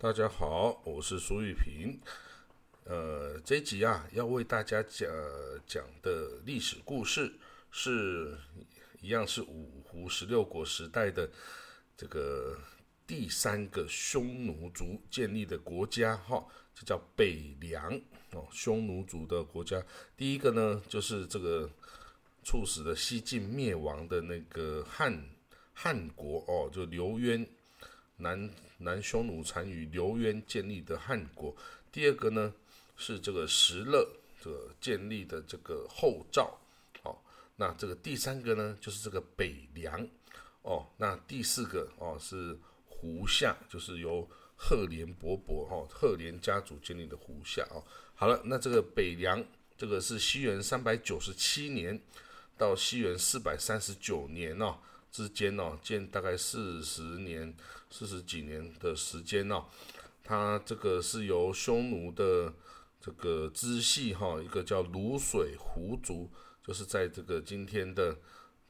大家好，我是苏玉平。呃，这集啊，要为大家讲讲的历史故事，是一样是五胡十六国时代的这个第三个匈奴族建立的国家，哈，就叫北凉哦。匈奴族的国家，第一个呢，就是这个促使的西晋灭亡的那个汉汉国哦，就刘渊。南南匈奴单于刘渊建立的汉国，第二个呢是这个石勒这个建立的这个后赵，哦，那这个第三个呢就是这个北凉，哦，那第四个哦是胡夏，就是由赫连勃勃哈赫连家族建立的胡夏。哦，好了，那这个北凉这个是西元三百九十七年到西元四百三十九年哦。之间哦，建大概四十年、四十几年的时间哦，它这个是由匈奴的这个支系哈，一个叫卤水胡族，就是在这个今天的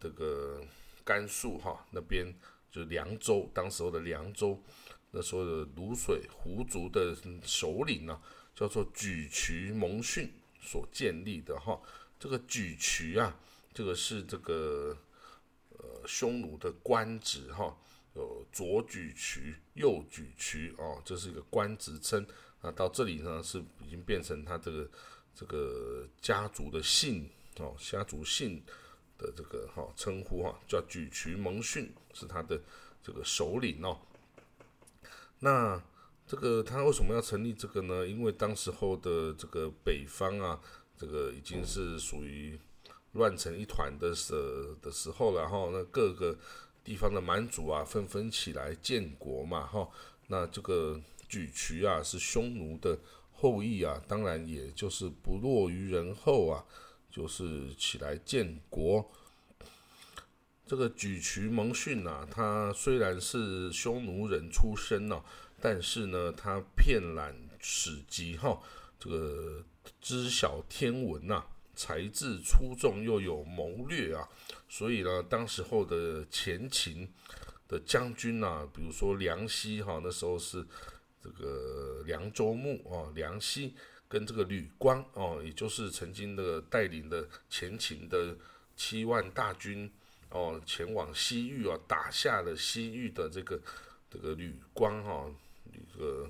这个甘肃哈那边，就凉州，当时候的凉州，那时候的卤水胡族的首领呢，叫做沮渠蒙逊所建立的哈，这个沮渠啊，这个是这个。呃，匈奴的官职哈，有左举渠、右举渠哦，这是一个官职称。那到这里呢，是已经变成他这个这个家族的姓哦，家族姓的这个哈称呼哈，叫举渠蒙逊，是他的这个首领哦。那这个他为什么要成立这个呢？因为当时候的这个北方啊，这个已经是属于。乱成一团的时的时候，然后那各个地方的蛮族啊，纷纷起来建国嘛，哈，那这个沮渠啊是匈奴的后裔啊，当然也就是不落于人后啊，就是起来建国。这个沮渠蒙逊啊，他虽然是匈奴人出身呢，但是呢，他遍览史籍哈，这个知晓天文呐。才智出众又有谋略啊，所以呢，当时候的前秦的将军呐，比如说梁奚哈，那时候是这个凉州牧啊，梁奚跟这个吕光哦，也就是曾经的带领的前秦的七万大军哦，前往西域啊，打下了西域的这个这个吕光哈，这个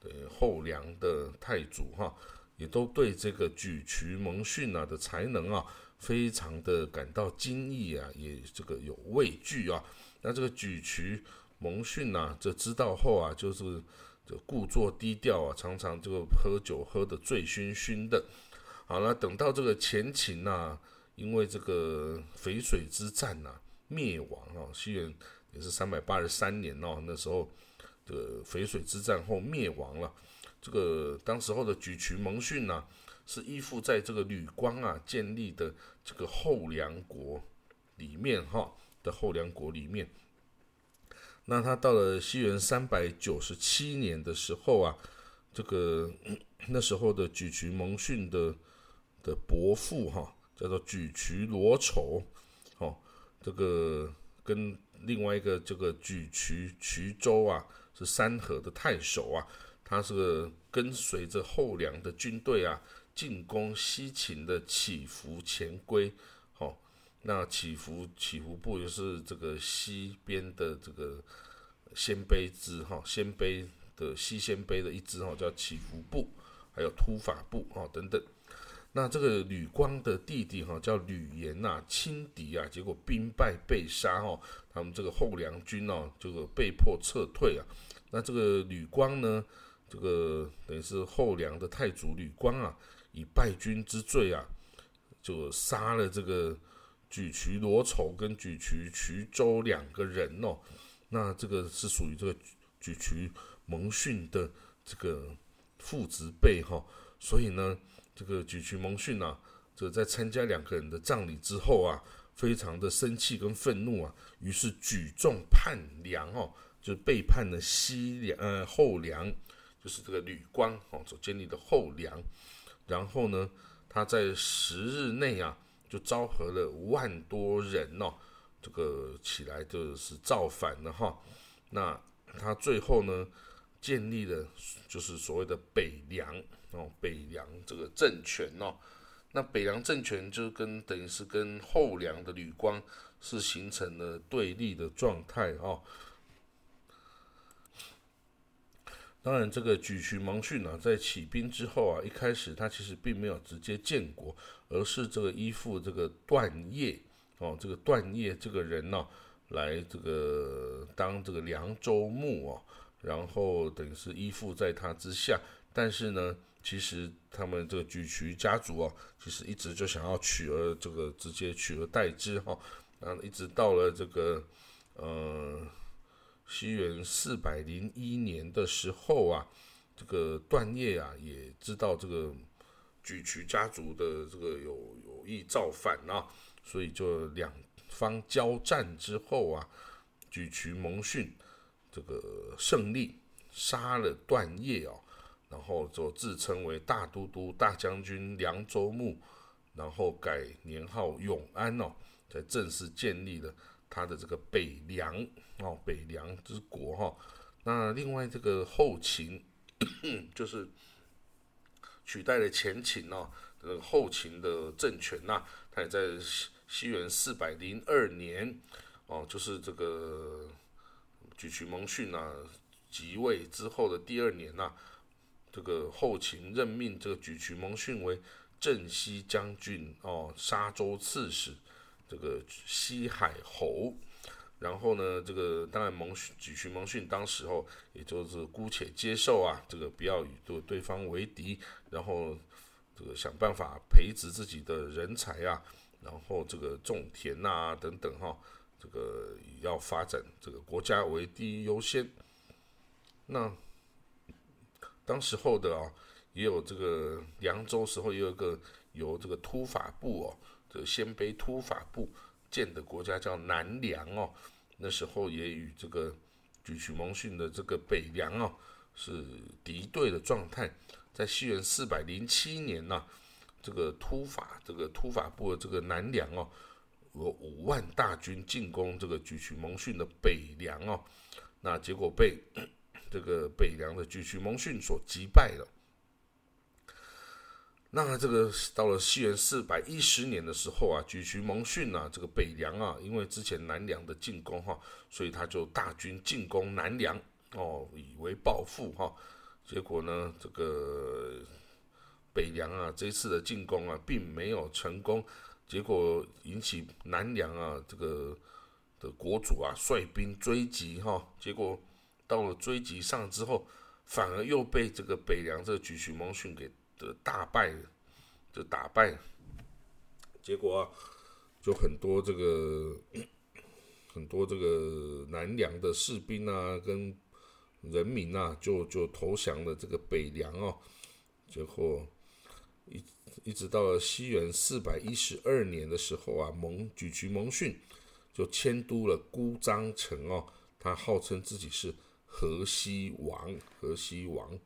对后梁的太祖哈。也都对这个举渠蒙逊啊的才能啊，非常的感到惊异啊，也这个有畏惧啊。那这个举渠蒙逊呐，这知道后啊，就是这故作低调啊，常常这个喝酒喝得醉醺醺的。好了，等到这个前秦呐，因为这个淝水之战呐灭亡啊，西元也是三百八十三年哦，那时候这个淝水之战后灭亡了。这个当时候的举渠蒙逊呢，是依附在这个吕光啊建立的这个后梁国里面哈的后梁国里面。那他到了西元三百九十七年的时候啊，这个 那时候的举渠蒙逊的的伯父哈叫做举渠罗丑，哦，这个跟另外一个这个举渠渠州啊是三河的太守啊。他是个跟随着后梁的军队啊，进攻西秦的祈福前归，哦，那祈福祈福部就是这个西边的这个鲜卑支哈，鲜卑的西鲜卑的一支哈，叫祈福部，还有突法部哦等等。那这个吕光的弟弟哈叫吕岩呐，轻敌啊，结果兵败被杀哦，他们这个后梁军哦，这个被迫撤退啊。那这个吕光呢？这个等于是后梁的太祖吕光啊，以败军之罪啊，就杀了这个举渠罗丑跟举渠衢州两个人哦。那这个是属于这个举渠蒙逊的这个父子辈哈。所以呢，这个举渠蒙逊啊，这在参加两个人的葬礼之后啊，非常的生气跟愤怒啊，于是举众叛梁哦，就背叛了西梁呃后梁。就是这个吕光哦所建立的后梁，然后呢，他在十日内啊，就召合了五万多人哦，这个起来就是造反了哈。那他最后呢，建立了就是所谓的北凉哦，北凉这个政权哦。那北凉政权就跟等于是跟后梁的吕光是形成了对立的状态哦。当然，这个举渠蒙逊呢，在起兵之后啊，一开始他其实并没有直接建国，而是这个依附这个段业哦，这个段业这个人呢，来这个当这个凉州牧哦，然后等于是依附在他之下。但是呢，其实他们这个举渠家族哦，其实一直就想要取而这个直接取而代之哈，啊，一直到了这个呃。西元四百零一年的时候啊，这个段业啊也知道这个举渠家族的这个有有意造反啊，所以就两方交战之后啊，举渠蒙逊这个胜利，杀了段业哦，然后就自称为大都督、大将军、凉州牧，然后改年号永安哦，才正式建立了。他的这个北凉哦，北凉之国哈。那另外这个后秦，就是取代了前秦哦，这个后秦的政权呐，他也在西西元四百零二年哦，就是这个举渠蒙逊呐即位之后的第二年呐，这个后秦任命这个举渠蒙逊为镇西将军哦，沙州刺史。这个西海侯，然后呢，这个当然蒙逊举渠蒙逊当时候也就是姑且接受啊，这个不要与对对方为敌，然后这个想办法培植自己的人才啊，然后这个种田呐等等哈，这个要发展这个国家为第一优先。那当时候的啊，也有这个凉州时候也有一个由这个突法部哦。这个鲜卑突法部建的国家叫南梁哦，那时候也与这个举渠蒙逊的这个北梁哦是敌对的状态。在西元四百零七年呢，这个突法这个突法部的这个南梁哦，有五万大军进攻这个举渠蒙逊的北梁哦，那结果被 这个北梁的举渠蒙逊所击败了。那这个到了西元四百一十年的时候啊，举渠蒙逊啊，这个北凉啊，因为之前南凉的进攻哈，所以他就大军进攻南凉哦，以为报复哈。结果呢，这个北凉啊，这次的进攻啊，并没有成功，结果引起南凉啊这个的国主啊率兵追击哈，结果到了追击上之后，反而又被这个北凉这个举渠蒙逊给。的大败，就打败，结果，就很多这个 很多这个南凉的士兵啊，跟人民啊，就就投降了这个北凉哦。结果一一直到了西元四百一十二年的时候啊，蒙举渠蒙逊就迁都了姑臧城哦，他号称自己是河西王，河西王。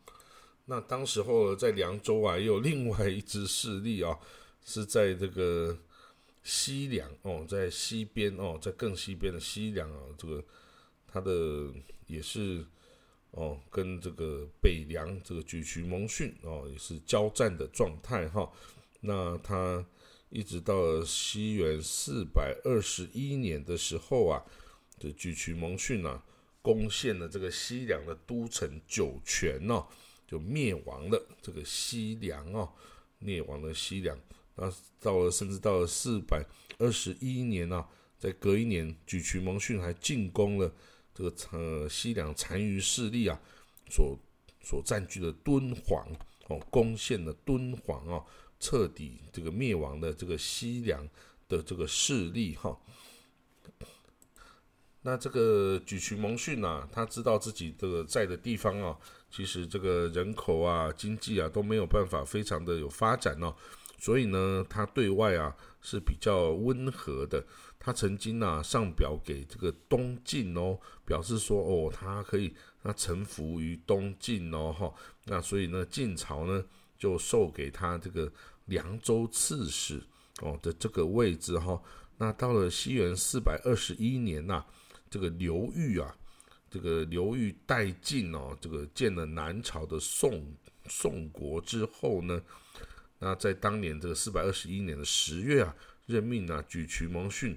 那当时候在凉州啊，也有另外一支势力啊，是在这个西凉哦，在西边哦，在更西边的西凉啊，这个他的也是哦，跟这个北凉这个举渠蒙逊哦，也是交战的状态哈。那他一直到了西元四百二十一年的时候啊，这举渠蒙逊啊，攻陷了这个西凉的都城酒泉哦。就灭亡了这个西凉哦，灭亡了西凉。那到了甚至到了四百二十一年啊，在隔一年，沮渠蒙逊还进攻了这个呃西凉残余势力啊所所占据的敦煌哦，攻陷了敦煌哦，彻底这个灭亡的这个西凉的这个势力哈。那这个沮渠蒙逊呐，他知道自己这个在的地方啊。其实这个人口啊、经济啊都没有办法非常的有发展哦，所以呢，他对外啊是比较温和的。他曾经啊上表给这个东晋哦，表示说哦，他可以他臣服于东晋哦哈。那所以呢，晋朝呢就授给他这个凉州刺史哦的这个位置哈。那到了西元四百二十一年呐，这个刘裕啊。这个刘裕殆尽哦，这个建了南朝的宋宋国之后呢，那在当年这个四百二十一年的十月啊，任命啊举渠蒙逊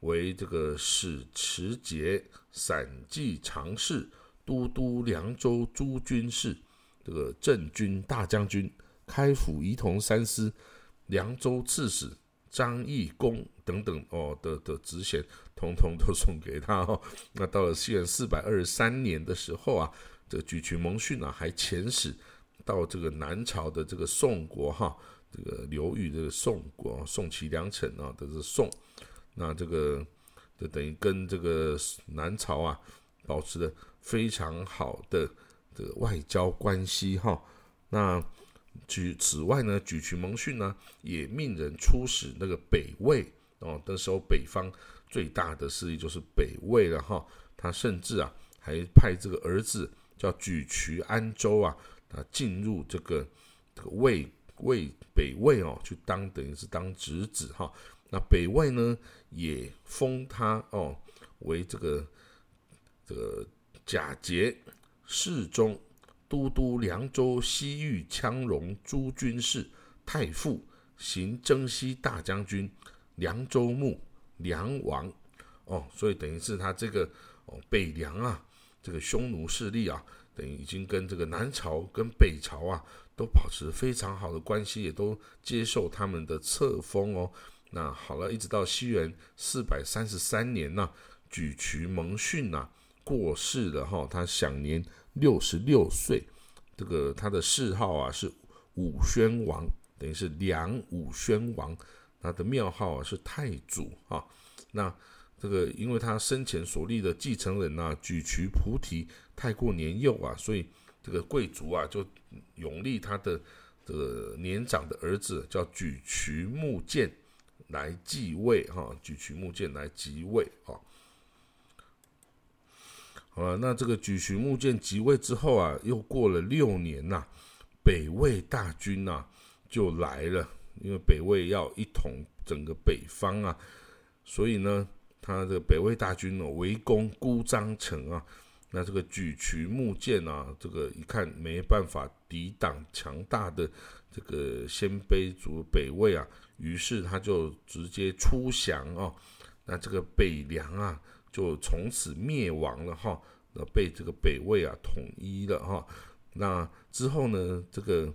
为这个使持节、散骑常侍、都督凉州诸军事、这个镇军大将军、开府仪同三司、凉州刺史。张义公等等哦的的职衔，通通都送给他哦。那到了西元四百二十三年的时候啊，这个举渠蒙逊啊，还遣使到这个南朝的这个宋国哈，这个刘裕这个宋国，宋齐梁陈啊，都是宋。那这个就等于跟这个南朝啊，保持了非常好的这个外交关系哈。那举此外呢，举渠蒙逊呢也命人出使那个北魏哦。那时候北方最大的势力就是北魏了哈。他甚至啊还派这个儿子叫举渠安州啊，啊进入这个这个魏魏北魏哦，去当等于是当侄子哈。那北魏呢也封他哦为这个这个假节侍中。都督凉州西域羌戎诸军事、太傅、行征西大将军、凉州牧、凉王。哦，所以等于是他这个哦北凉啊，这个匈奴势力啊，等于已经跟这个南朝跟北朝啊都保持非常好的关系，也都接受他们的册封哦。那好了，一直到西元四百三十三年呢，沮渠蒙逊呐过世了哈，他享年。六十六岁，这个他的谥号啊是武宣王，等于是梁武宣王。他的庙号啊是太祖啊。那这个因为他生前所立的继承人呐举渠菩提太过年幼啊，所以这个贵族啊就永立他的这个年长的儿子叫举渠木剑来继位哈，举渠木剑来即位啊。啊，那这个举渠木剑即位之后啊，又过了六年呐，北魏大军呐就来了，因为北魏要一统整个北方啊，所以呢，他的北魏大军呢围攻孤张城啊，那这个举渠木剑啊，这个一看没办法抵挡强大的这个鲜卑族北魏啊，于是他就直接出降哦，那这个北凉啊。就从此灭亡了哈，那被这个北魏啊统一了哈。那之后呢，这个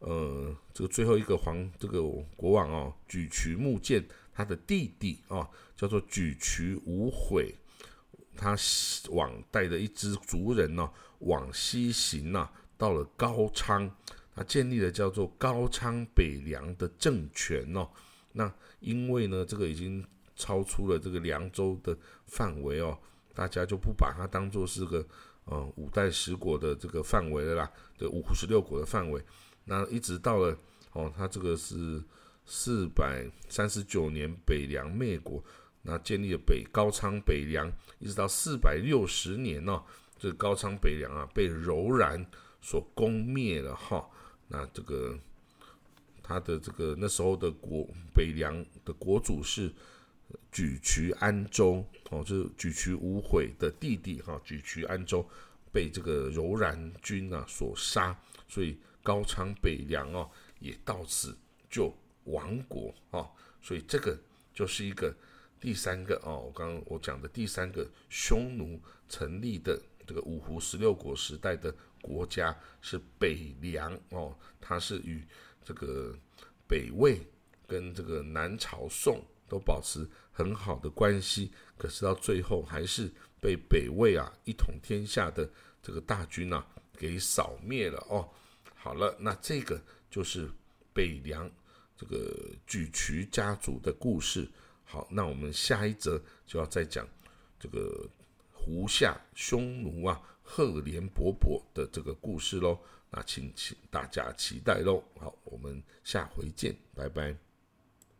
呃，这个最后一个皇这个国王哦，举渠木剑他的弟弟啊，叫做举渠无悔，他往带着一支族人呢往西行呐，到了高昌，他建立了叫做高昌北凉的政权哦。那因为呢，这个已经。超出了这个凉州的范围哦，大家就不把它当做是个呃五代十国的这个范围了啦，这五胡十六国的范围。那一直到了哦，他这个是四百三十九年北凉灭国，那建立了北高昌北凉，一直到四百六十年呢，这个高昌北凉啊被柔然所攻灭了哈。那这个他的这个那时候的国北凉的国主是。沮渠安州哦，就是沮渠无悔的弟弟哈，沮渠安州被这个柔然军啊所杀，所以高昌北凉哦也到此就亡国啊，所以这个就是一个第三个哦，我刚刚我讲的第三个匈奴成立的这个五胡十六国时代的国家是北凉哦，它是与这个北魏跟这个南朝宋。都保持很好的关系，可是到最后还是被北魏啊一统天下的这个大军啊给扫灭了哦。好了，那这个就是北凉这个举渠家族的故事。好，那我们下一则就要再讲这个胡夏匈奴啊赫连勃勃的这个故事喽。那请请大家期待喽。好，我们下回见，拜拜。